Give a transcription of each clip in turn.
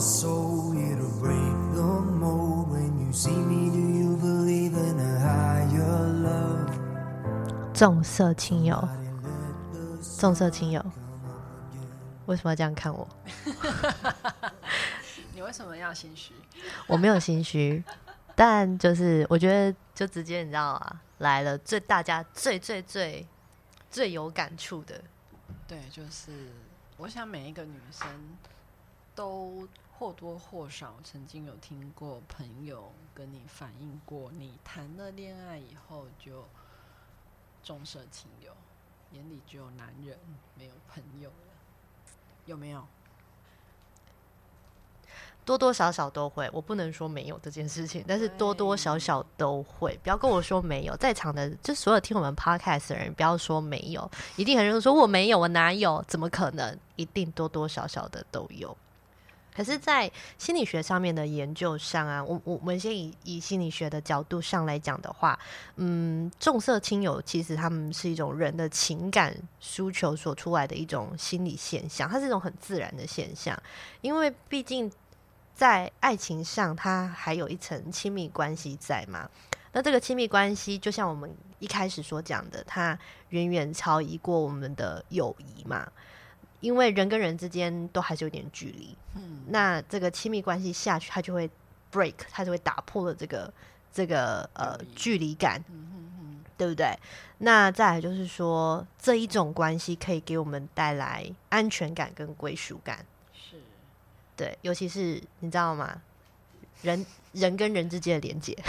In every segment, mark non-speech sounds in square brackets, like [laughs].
soul here to break the mold. When you see me, do you believe in a higher love? 重色轻友，重色轻友，为什么要这样看我？[laughs] 你为什么要心虚？我没有心虚，但就是我觉得就直接你知道啊，来了最大家最最最最有感触的，对，就是我想每一个女生都或多或少曾经有听过朋友跟你反映过，你谈了恋爱以后就重色轻友，眼里只有男人没有朋友了，有没有？多多少少都会，我不能说没有这件事情，但是多多少少都会。不要跟我说没有，在场的就所有听我们 podcast 的人，不要说没有，一定很多人说我没有，我哪有？怎么可能？一定多多少少的都有。可是，在心理学上面的研究上啊，我我们先以以心理学的角度上来讲的话，嗯，重色轻友其实他们是一种人的情感需求所出来的一种心理现象，它是一种很自然的现象，因为毕竟。在爱情上，它还有一层亲密关系在嘛？那这个亲密关系，就像我们一开始所讲的，它远远超越过我们的友谊嘛。因为人跟人之间都还是有点距离，嗯，那这个亲密关系下去，它就会 break，它就会打破了这个这个呃距离感，嗯对不对？那再来就是说，这一种关系可以给我们带来安全感跟归属感。是对，尤其是你知道吗？人人跟人之间的连接，[laughs]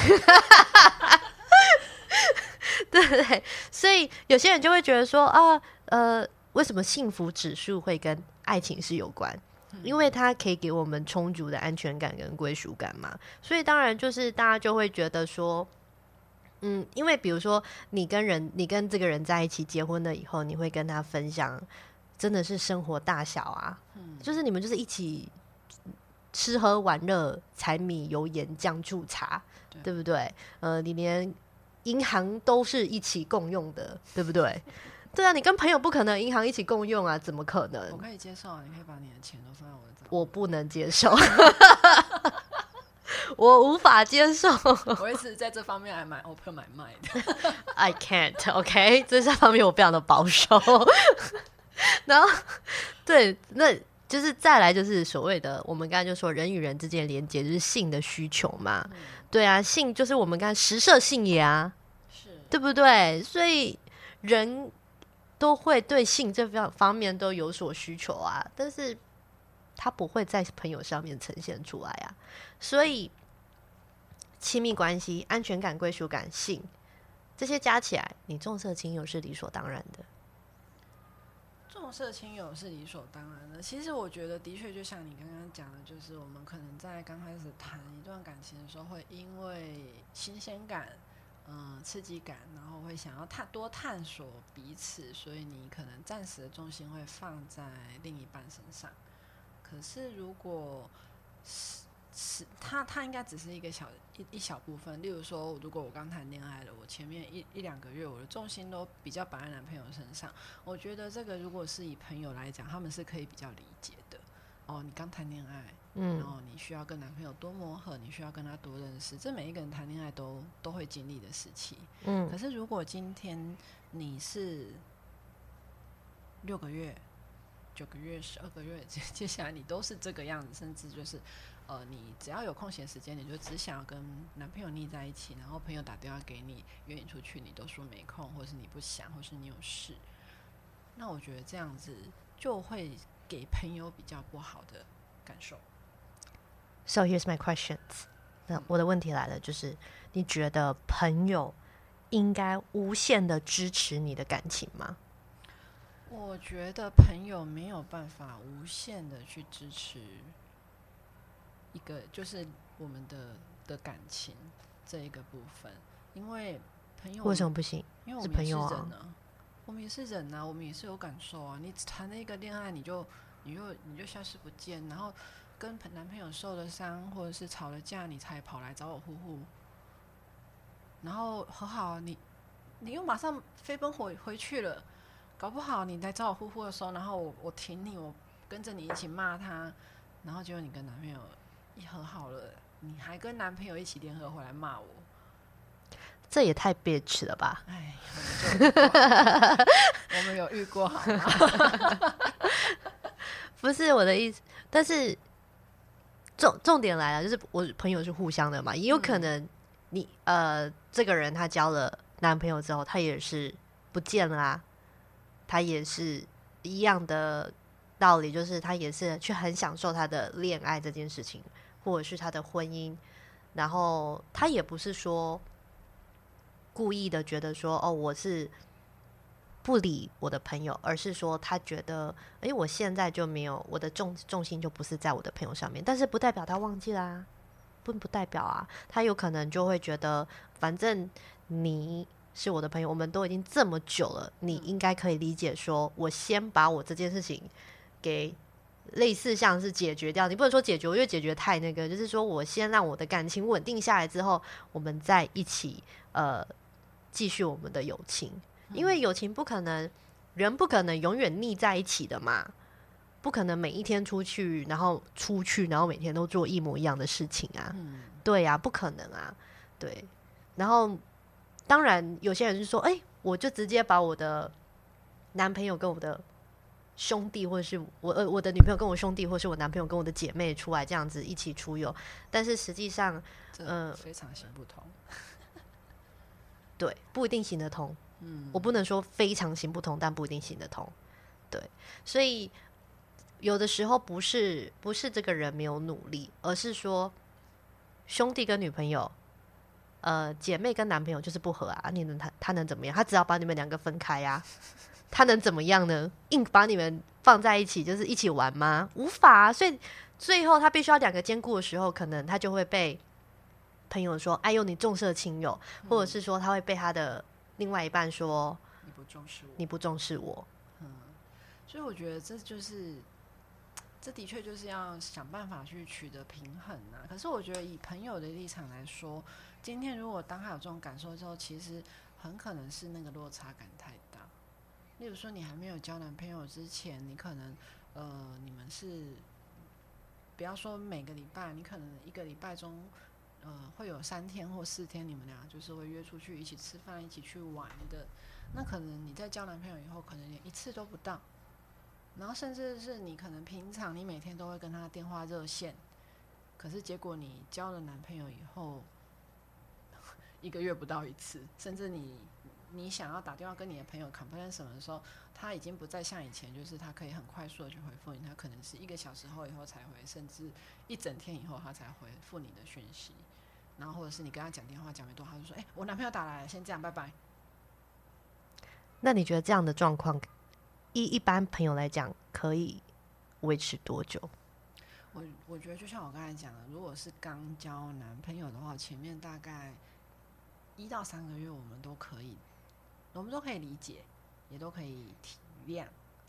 对不对？所以有些人就会觉得说啊，呃，为什么幸福指数会跟爱情是有关？因为它可以给我们充足的安全感跟归属感嘛。所以当然就是大家就会觉得说，嗯，因为比如说你跟人，你跟这个人在一起结婚了以后，你会跟他分享，真的是生活大小啊，嗯，就是你们就是一起。吃喝玩乐、柴米油盐酱醋茶，对不对？呃，你连银行都是一起共用的，对不对？对啊，你跟朋友不可能银行一起共用啊，怎么可能？我可以接受啊，你可以把你的钱都放在我的账。我不能接受，[laughs] 我无法接受。[laughs] 我一直在这方面还蛮 open 买卖的。[laughs] I can't. OK，这这方面我非常的保守。然后，对，那。就是再来就是所谓的，我们刚才就说人与人之间的连接就是性的需求嘛，对啊，性就是我们刚才食色性也啊，是对不对？所以人都会对性这方方面都有所需求啊，但是他不会在朋友上面呈现出来啊，所以亲密关系、安全感、归属感、性这些加起来，你重色轻友是理所当然的。重色轻友是理所当然的。其实我觉得，的确就像你刚刚讲的，就是我们可能在刚开始谈一段感情的时候，会因为新鲜感、嗯刺激感，然后会想要探多探索彼此，所以你可能暂时的重心会放在另一半身上。可是如果是是，他他应该只是一个小一一小部分。例如说，如果我刚谈恋爱了，我前面一一两个月，我的重心都比较摆在男朋友身上。我觉得这个如果是以朋友来讲，他们是可以比较理解的。哦，你刚谈恋爱，嗯，然后你需要跟男朋友多磨合，你需要跟他多认识，这每一个人谈恋爱都都会经历的时期。嗯，可是如果今天你是六个月、九个月、十二个月，[laughs] 接接下来你都是这个样子，甚至就是。呃，你只要有空闲时间，你就只想要跟男朋友腻在一起，然后朋友打电话给你约你出去，你都说没空，或是你不想，或是你有事。那我觉得这样子就会给朋友比较不好的感受。So here's my questions。那我的问题来了，就是你觉得朋友应该无限的支持你的感情吗？我觉得朋友没有办法无限的去支持。一个就是我们的的感情这一个部分，因为朋友为什么不行？因为我们也是人啊，我们也是人啊，我们也是有感受啊。你谈了一个恋爱，你就你就你就消失不见，然后跟男朋友受了伤，或者是吵了架，你才跑来找我呼呼，然后和好，你你又马上飞奔回回去了，搞不好你来找我呼呼的时候，然后我我挺你，我跟着你一起骂他。然后结果你跟男朋友一和好了，你还跟男朋友一起联合回来骂我，这也太 bitch 了吧？哎，我们有遇过好吗？[laughs] 不是我的意思，但是重重点来了，就是我朋友是互相的嘛，也有可能你、呃这个人他交了男朋友之后，他也是不见了啊，他也是一样的道理，就是他也是去很享受他的恋爱这件事情，或者是他的婚姻，然后他也不是说故意的觉得说哦我是。不理我的朋友，而是说他觉得，诶，我现在就没有我的重重心就不是在我的朋友上面，但是不代表他忘记啦、不不代表啊，他有可能就会觉得，反正你是我的朋友，我们都已经这么久了，你应该可以理解说，我先把我这件事情给类似像是解决掉，你不能说解决，因为解决太那个，就是说我先让我的感情稳定下来之后，我们再一起呃继续我们的友情。因为友情不可能，人不可能永远腻在一起的嘛，不可能每一天出去，然后出去，然后每天都做一模一样的事情啊，嗯，对呀、不可能啊，对。然后，当然有些人就说，哎、我就直接把我的男朋友跟我的兄弟，或者是我呃我的女朋友跟我兄弟，或是我男朋友跟我的姐妹出来这样子一起出游，但是实际上，这嗯非常行不通。[laughs] 对，不一定行得通。嗯，我不能说非常行不通，但不一定行得通。对，所以有的时候不是不是这个人没有努力，而是说兄弟跟女朋友，呃，姐妹跟男朋友就是不合啊，你能他他能怎么样？他只要把你们两个分开啊，他能怎么样呢？硬把你们放在一起就是一起玩吗？无法！所以最后他必须要两个兼顾的时候，可能他就会被朋友说：“哎呦，你重色轻友。”或者是说他会被他的另外一半说你不重视我，你不重视我，嗯所以我觉得这就是，这的确就是要想办法去取得平衡啊。可是我觉得以朋友的立场来说，今天如果当他有这种感受之后，其实很可能是那个落差感太大。例如说，你还没有交男朋友之前，你可能呃，你们是不要说每个礼拜，你可能一个礼拜中。呃，会有三天或四天，你们俩就是会约出去一起吃饭、一起去玩的。那可能你在交男朋友以后，可能连一次都不到。然后甚至是你可能平常你每天都会跟他电话热线，可是结果你交了男朋友以后，一个月不到一次，甚至你你想要打电话跟你的朋友 complain 什么的时候，他已经不再像以前，就是他可以很快速的去回复你，他可能是一个小时后以后才回，甚至一整天以后他才回复你的讯息。然后或者是你跟他讲电话讲没多，他就说：“哎、我男朋友打来了，先这样，拜拜。那你觉得这样的状况，一一般朋友来讲，可以维持多久？我我觉得就像我刚才讲的，如果是刚交男朋友的话，前面大概一到三个月，我们都可以，我们都可以理解，也都可以体谅。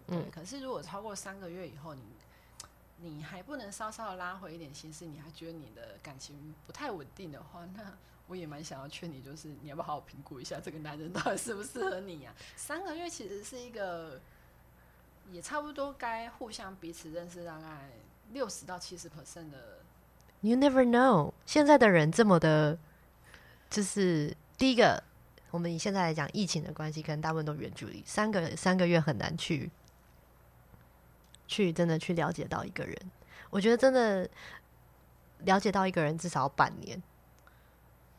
对，嗯可是如果超过三个月以后，你你还不能稍稍拉回一点心思，你还觉得你的感情不太稳定的话，那我也蛮想要劝你，就是你要不要好好评估一下这个男人到底适不适合你呀、[laughs] 三个月其实是一个，也差不多该互相彼此认识大概六十到七十 percent 的，You never know，现在的人这么的，就是第一个，我们以现在来讲，疫情的关系，可能大部分都远距离，三个三个月很难去去真的去了解到一个人。我觉得真的了解到一个人至少要半年。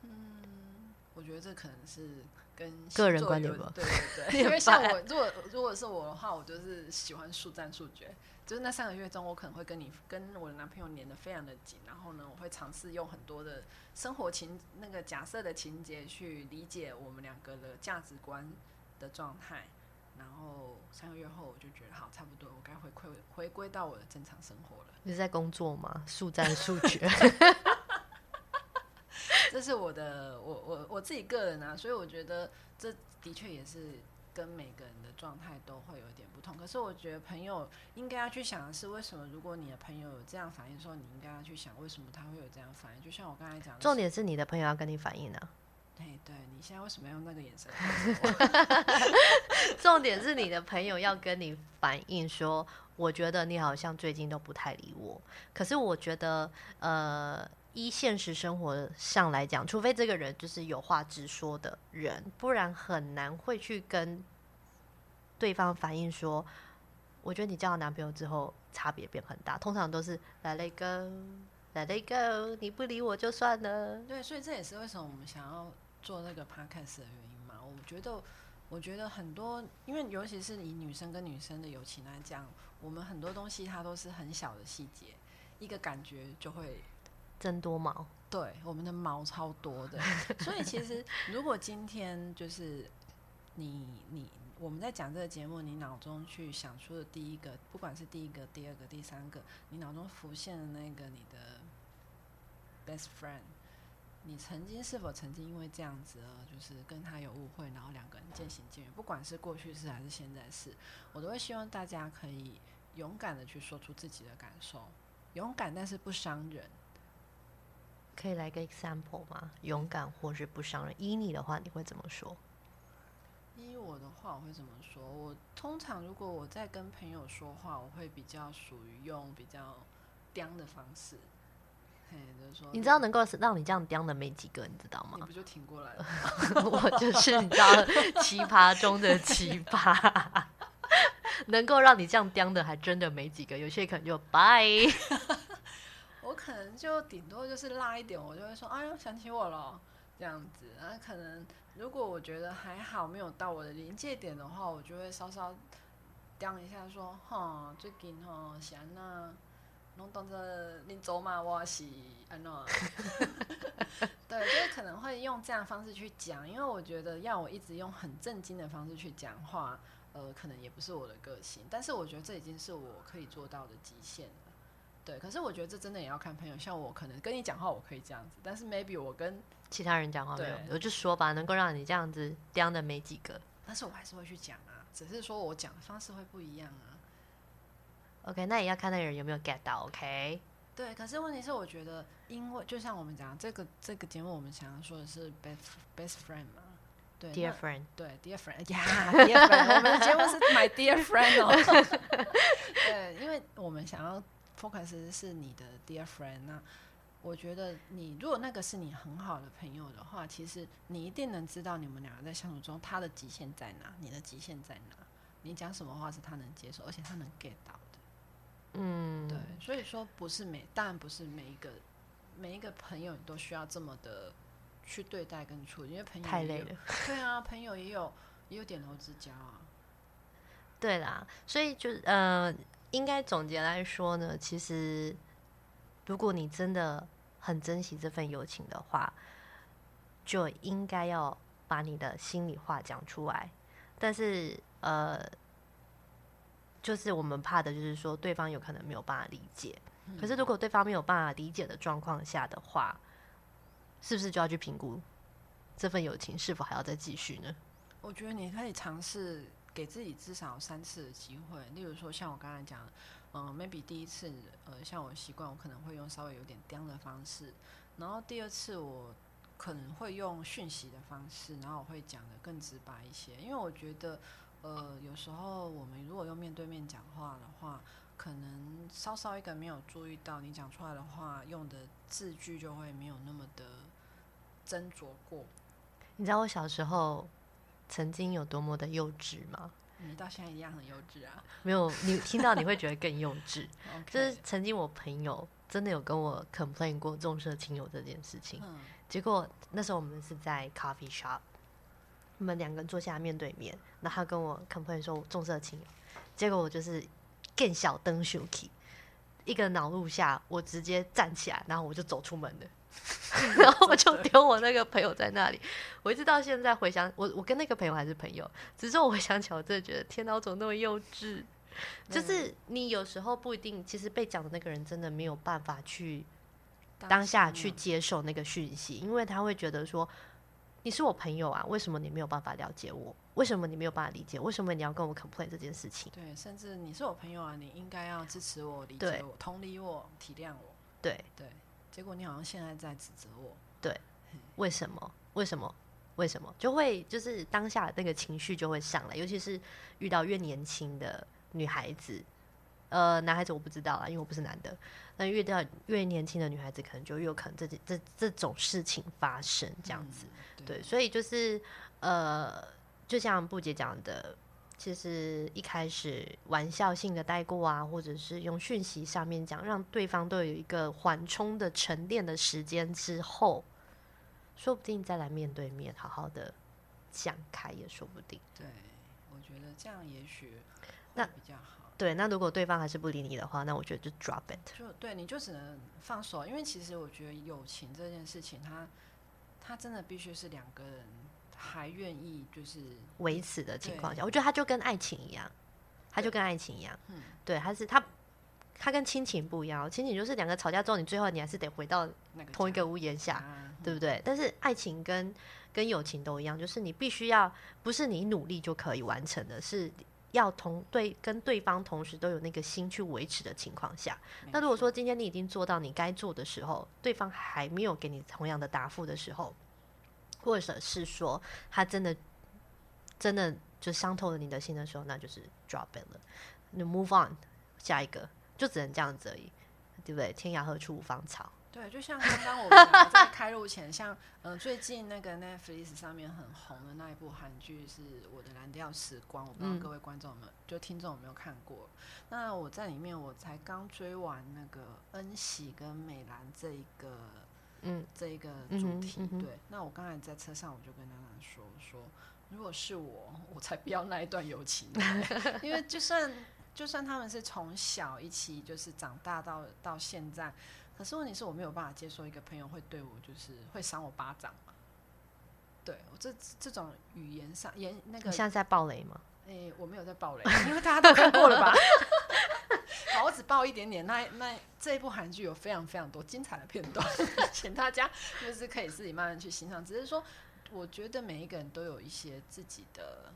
嗯我觉得这可能是跟个人观点吧对对对，[laughs] 因为像我，如果如果是我的话，我就是喜欢速战速决。就是那三个月中，我可能会跟你跟我的男朋友粘的非常的紧，然后呢，我会尝试用很多的生活情那个假设的情节去理解我们两个的价值观的状态。然后三个月后，我就觉得好，差不多，我该回馈回归到我的正常生活了。你是在工作吗？速战 [laughs] 速决。[laughs] 这是我的我我我自己个人啊，所以我觉得这的确也是跟每个人的状态都会有一点不同。可是我觉得朋友应该要去想的是，为什么如果你的朋友有这样反应的时候，你应该要去想为什么他会有这样反应。就像我刚才讲的，重点是你的朋友要跟你反应啊。哎，对你现在为什么要用那个眼神？[laughs] [laughs] 重点是你的朋友要跟你反映说，我觉得你好像最近都不太理我。可是我觉得，呃，依现实生活上来讲，除非这个人就是有话直说的人，不然很难会去跟对方反映说，我觉得你交了男朋友之后差别变很大。通常都是来了一个。Let it go，你不理我就算了。对，所以这也是为什么我们想要做那个 podcast 的原因嘛。我觉得，我觉得很多，因为尤其是以女生跟女生的友情来讲，我们很多东西它都是很小的细节，一个感觉就会增多毛。对，我们的毛超多的。[laughs] 所以其实，如果今天就是你你。我们在讲这个节目，你脑中去想出的第一个，不管是第一个、第二个、第三个，你脑中浮现的那个你的 best friend，你曾经是否曾经因为这样子，就是跟他有误会，然后两个人渐行渐远？不管是过去式还是现在式，我都会希望大家可以勇敢的去说出自己的感受，勇敢但是不伤人。可以来个 example 吗？勇敢或是不伤人？依你的话，你会怎么说？依我的话，我会怎么说？我通常如果我在跟朋友说话，我会比较属于用比较刁的方式。嘿，就是说，你知道能够让你这样刁的没几个，你知道吗？你不就挺过来了？[laughs] 我就是你知道奇葩中的奇葩，能够让你这样刁的还真的没几个。有些可能就拜。[laughs] 我可能就顶多就是辣一点，我就会说：“哎呦，想起我了。”这样子，然后可能。如果我觉得还好，没有到我的临界点的话，我就会稍稍掂一下，说：“哈，最近哈，是安那，侬当着你走嘛，我是安那。[laughs] ”对，就是可能会用这样方式去讲，因为我觉得要我一直用很震惊的方式去讲话，呃，可能也不是我的个性。但是我觉得这已经是我可以做到的极限了。对，可是我觉得这真的也要看朋友。像我可能跟你讲话，我可以这样子，但是 maybe 我跟其他人讲话没有，我就说吧，能够让你这样子刁的没几个。但是我还是会去讲啊，只是说我讲的方式会不一样啊。OK，那也要看那个人有没有 get 到。OK，对。可是问题是，我觉得，因为就像我们讲这个这个节目，我们想要说的是 best best friend 嘛，对，dear friend，对，dear friend，呀，[laughs] dear friend，我们的节目是 my dear friend 哦。[laughs] 对，因为我们想要 focus 是你的 dear friend 那。我觉得你如果那个是你很好的朋友的话，其实你一定能知道你们两个在相处中他的极限在哪，你的极限在哪，你讲什么话是他能接受，而且他能 get 到的。嗯，对，所以说不是每，当然不是每一个每一个朋友你都需要这么的去对待跟处理，因为朋友太累了。对啊，朋友也有也有点头之交啊。[laughs] 对啦，所以就呃，应该总结来说呢，其实如果你真的。很珍惜这份友情的话，就应该要把你的心里话讲出来。但是，呃，就是我们怕的就是说，对方有可能没有办法理解。可是，如果对方没有办法理解的状况下的话，是不是就要去评估这份友情是否还要再继续呢？我觉得你可以尝试给自己至少三次的机会。例如说，像我刚才讲。嗯，maybe 第一次，呃，像我习惯，我可能会用稍微有点刁的方式，然后第二次我可能会用讯息的方式，然后我会讲的更直白一些，因为我觉得，呃，有时候我们如果用面对面讲话的话，可能稍稍一个没有注意到，你讲出来的话用的字句就会没有那么的斟酌过。你知道我小时候曾经有多么的幼稚吗？你到现在一样很幼稚啊！没有，你 [laughs] 听到你会觉得更幼稚。就是曾经我朋友真的有跟我 complain 过重色轻友这件事情。结果那时候我们是在 coffee shop，我们两个人坐下面对面，那他跟我 complain 说重色轻友，结果我就是更小灯 s h 一个恼怒下，我直接站起来，然后我就走出门了。[laughs] 然后我就丢我那个朋友在那里，我一直到现在回想，我我跟那个朋友还是朋友，只是我回想起来，我真的觉得天哪，我怎么那么幼稚？就是你有时候不一定，其实被讲的那个人真的没有办法去当下去接受那个讯息，因为他会觉得说你是我朋友啊，为什么你没有办法了解我？为什么你没有办法理解？为什么你要跟我 complain 这件事情？对，甚至你是我朋友啊，你应该要支持我、理解我、同理我、体谅我。对对。结果你好像现在在指责我，对，为什么？为什么？为什么？就会就是当下那个情绪就会上来，尤其是遇到越年轻的女孩子，呃，男孩子我不知道啦，因为我不是男的。那遇到越年轻的女孩子，可能就越有可能这这这种事情发生这样子。嗯对，所以就是呃，就像布姐讲的，其实一开始玩笑性的带过啊，或者是用讯息上面讲，让对方都有一个缓冲的沉淀的时间之后，说不定再来面对面好好的讲开也说不定。对，我觉得这样也许那比较好。对，那如果对方还是不理你的话，那我觉得就 drop it。就对，你就只能放手，因为其实我觉得友情这件事情，它它真的必须是两个人还愿意就是维持的情况下，我觉得他就跟爱情一样，他就跟爱情一样，嗯。对，他是他他跟亲情不一样哦，亲情就是两个吵架之后，你最后你还是得回到同一个屋檐下，啊对不对？但是爱情跟跟友情都一样，就是你必须要不是你努力就可以完成的，是要同对跟对方同时都有那个心去维持的情况下。那如果说今天你已经做到你该做的时候，对方还没有给你同样的答复的时候，或者是说他真的真的就伤透了你的心的时候，那就是 drop it 了，你 move on 下一个，就只能这样子而已，对不对？天涯何处无芳草。对，就像刚刚我们在开录前，像呃最近那个 Netflix 上面很红的那一部韩剧是《我的蓝调时光》，我不知道嗯各位观众有没有，就听众有没有看过？那我在里面我才刚追完那个恩喜跟美兰这一个嗯这一个主题。对，那我刚才在车上我就跟娜娜说说，如果是我，我才不要那一段友情，[laughs] 因为就算就算他们是从小一起就是长大到到现在。可是问题是我没有办法接受一个朋友会对我就是会赏我巴掌，对我这这种语言上言那个你现在在暴雷吗？诶、我没有在暴雷，因为大家都看过了吧？好，我只爆一点点。那那这一部韩剧有非常非常多精彩的片段，[laughs] 请大家就是可以自己慢慢去欣赏。只是说，我觉得每一个人都有一些自己的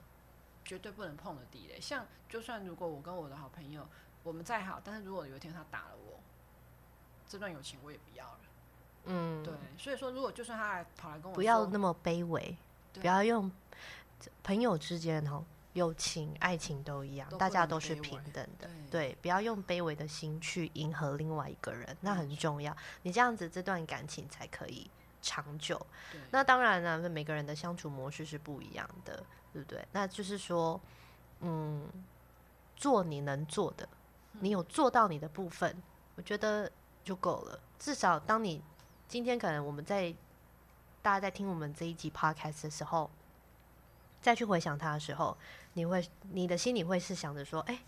绝对不能碰的地雷。像就算如果我跟我的好朋友我们再好，但是如果有一天他打了我，这段友情我也不要了。嗯，对，所以说如果就算他来跑来跟我不要那么卑微，不要用朋友之间哈，友情、爱情都一样，大家都是平等的。对对，不要用卑微的心去迎合另外一个人，那很重要。你这样子，这段感情才可以长久。那当然了，每个人的相处模式是不一样的，对不对？那就是说，嗯，做你能做的，你有做到你的部分，我觉得就够了。至少当你今天可能我们在大家在听我们这一集 podcast 的时候，再去回想他的时候，你会你的心里会是想着说，哎、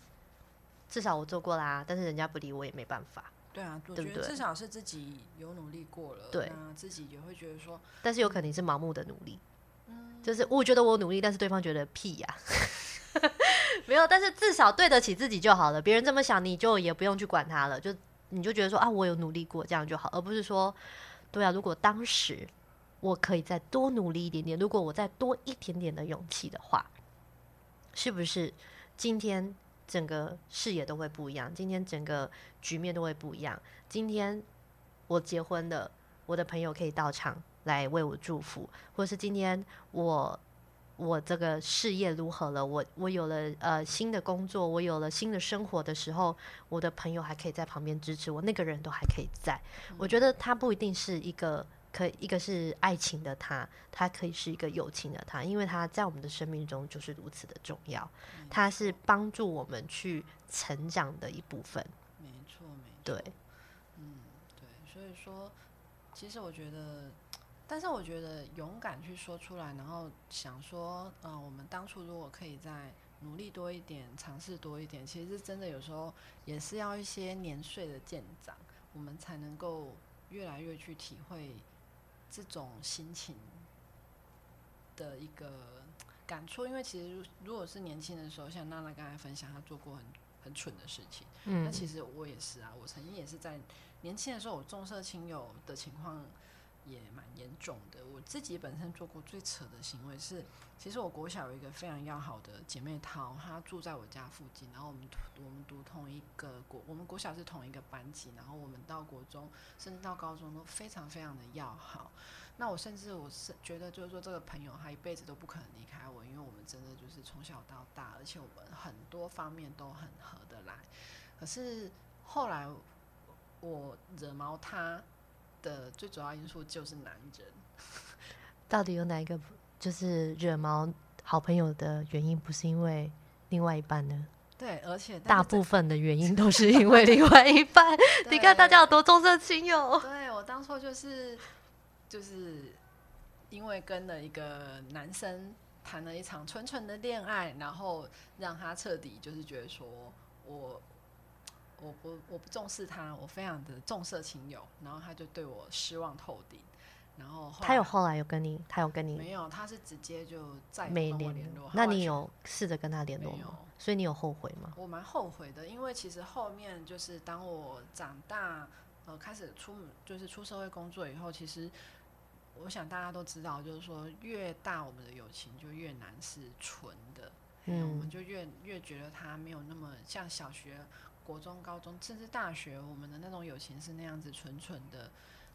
至少我做过啦，但是人家不理我也没办法。对啊，我对不对觉得至少是自己有努力过了，对那自己也会觉得说，但是有可能是盲目的努力，嗯就是我觉得我努力，但是对方觉得屁呀、[laughs] 没有，但是至少对得起自己就好了。别人这么想，你就也不用去管他了，就你就觉得说啊，我有努力过，这样就好，而不是说，对啊，如果当时我可以再多努力一点点，如果我再多一点点的勇气的话，是不是今天整个视野都会不一样？今天整个局面都会不一样？今天我结婚了，我的朋友可以到场来为我祝福，或是今天我我这个事业如何了，我我有了呃新的工作，我有了新的生活的时候，我的朋友还可以在旁边支持我，那个人都还可以在。我觉得他不一定是一个。可以一个是爱情的他，他可以是一个友情的他，因为他在我们的生命中就是如此的重要，他是帮助我们去成长的一部分。没错没错，对，嗯对，所以说，其实我觉得，但是我觉得勇敢去说出来，然后想说，嗯、我们当初如果可以再努力多一点，尝试多一点，其实真的有时候也是要一些年岁的渐长，我们才能够越来越去体会这种心情的一个 [tsk] 感触。因为其实如如果是年轻的时候，像娜娜刚才分享，她做过很很蠢的事情。那嗯，其实我也是啊，我曾经也是在年轻的时候，我重色轻友的情况也蛮严重的。我自己本身做过最扯的行为是，其实我国小有一个非常要好的姐妹淘，她住在我家附近，然后我们我们读同一个国，我们国小是同一个班级，然后我们到国中甚至到高中都非常非常的要好。那我甚至我是觉得，就是说这个朋友他一辈子都不可能离开我，因为我们真的就是从小到大，而且我们很多方面都很合得来。可是后来我惹毛他的最主要因素就是男人。到底有哪一个就是惹毛好朋友的原因，不是因为另外一半呢？对，而且大部分的原因都是因为另外一半。[laughs] 你看大家有多重色轻友。对我当初就是就是因为跟了一个男生谈了一场纯纯的恋爱，然后让他彻底就是觉得说我我不我不重视他，我非常的重色轻友，然后他就对我失望透顶。然后他有后来有跟你，他有跟你没有？他是直接就再没联络。那你有试着跟他联络吗？所以你有后悔吗？我蛮后悔的，因为其实后面就是当我长大，呃，开始出就是出社会工作以后，其实我想大家都知道，就是说越大我们的友情就越难是纯的，嗯，我们就越越觉得他没有那么像小学、国中、高中，甚至大学，我们的那种友情是那样子纯纯的。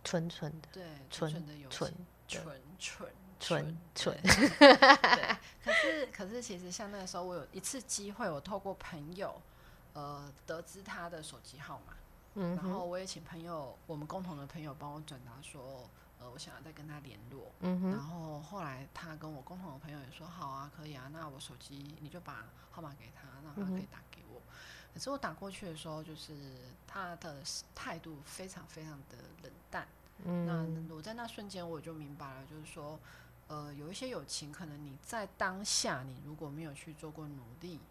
纯纯的，对，纯纯的友情，纯纯纯纯。[laughs] 对，可是可是，其实像那个时候，我有一次机会，我透过朋友，呃，得知他的手机号码，嗯，然后我也请朋友，我们共同的朋友帮我转达说，呃，我想要再跟他联络，嗯哼，然后后来他跟我共同的朋友也说，好啊，可以啊，那我手机你就把号码给他，让他可以打。可是我打过去的时候，就是他的态度非常非常的冷淡。嗯，那我在那瞬间我就明白了，就是说，呃，有一些友情，可能你在当下你如果没有去做过努力，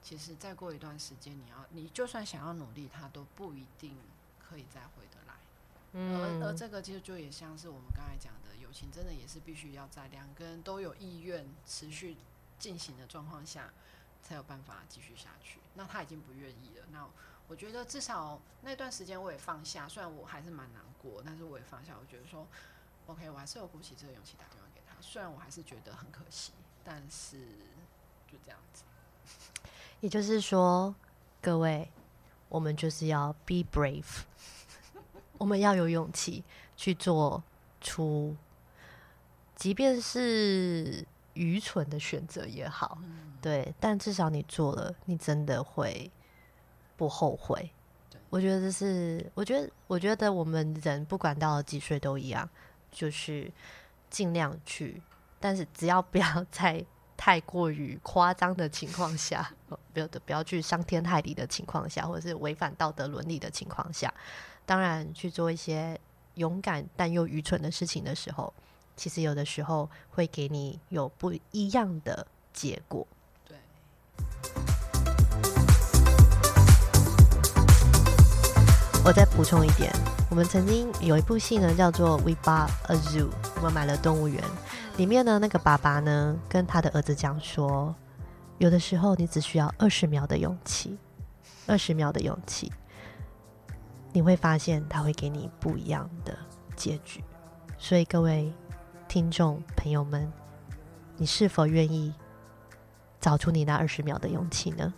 其实再过一段时间，你要你就算想要努力，他都不一定可以再回得来。嗯，而而这个其实就也像是我们刚才讲的，友情真的也是必须要在两个人都有意愿持续进行的状况下。才有办法继续下去。那他已经不愿意了。那我觉得至少那段时间我也放下，虽然我还是蛮难过，但是我也放下。我觉得说，OK，我还是有鼓起这个勇气打电话给他。虽然我还是觉得很可惜，但是就这样子。[laughs] 也就是说，各位，我们就是要 be brave，[laughs] 我们要有勇气去做出，即便是。愚蠢的选择也好，对，但至少你做了，你真的会不后悔。我觉得这是，我觉得，我觉得我们人不管到了几岁都一样，就是尽量去，但是只要不要 [laughs] 在太过于夸张的情况下，不要的不要去伤天害理的情况下，或者是违反道德伦理的情况下，当然去做一些勇敢但又愚蠢的事情的时候。其实有的时候会给你有不一样的结果。对。我再补充一点，我们曾经有一部戏呢，叫做《We Bought a Zoo》，我们买了动物园。里面呢，那个爸爸呢，跟他的儿子讲说，有的时候你只需要二十秒的勇气，二十秒的勇气，你会发现他会给你不一样的结局。所以各位。听众朋友们，你是否愿意找出你那二十秒的勇气呢？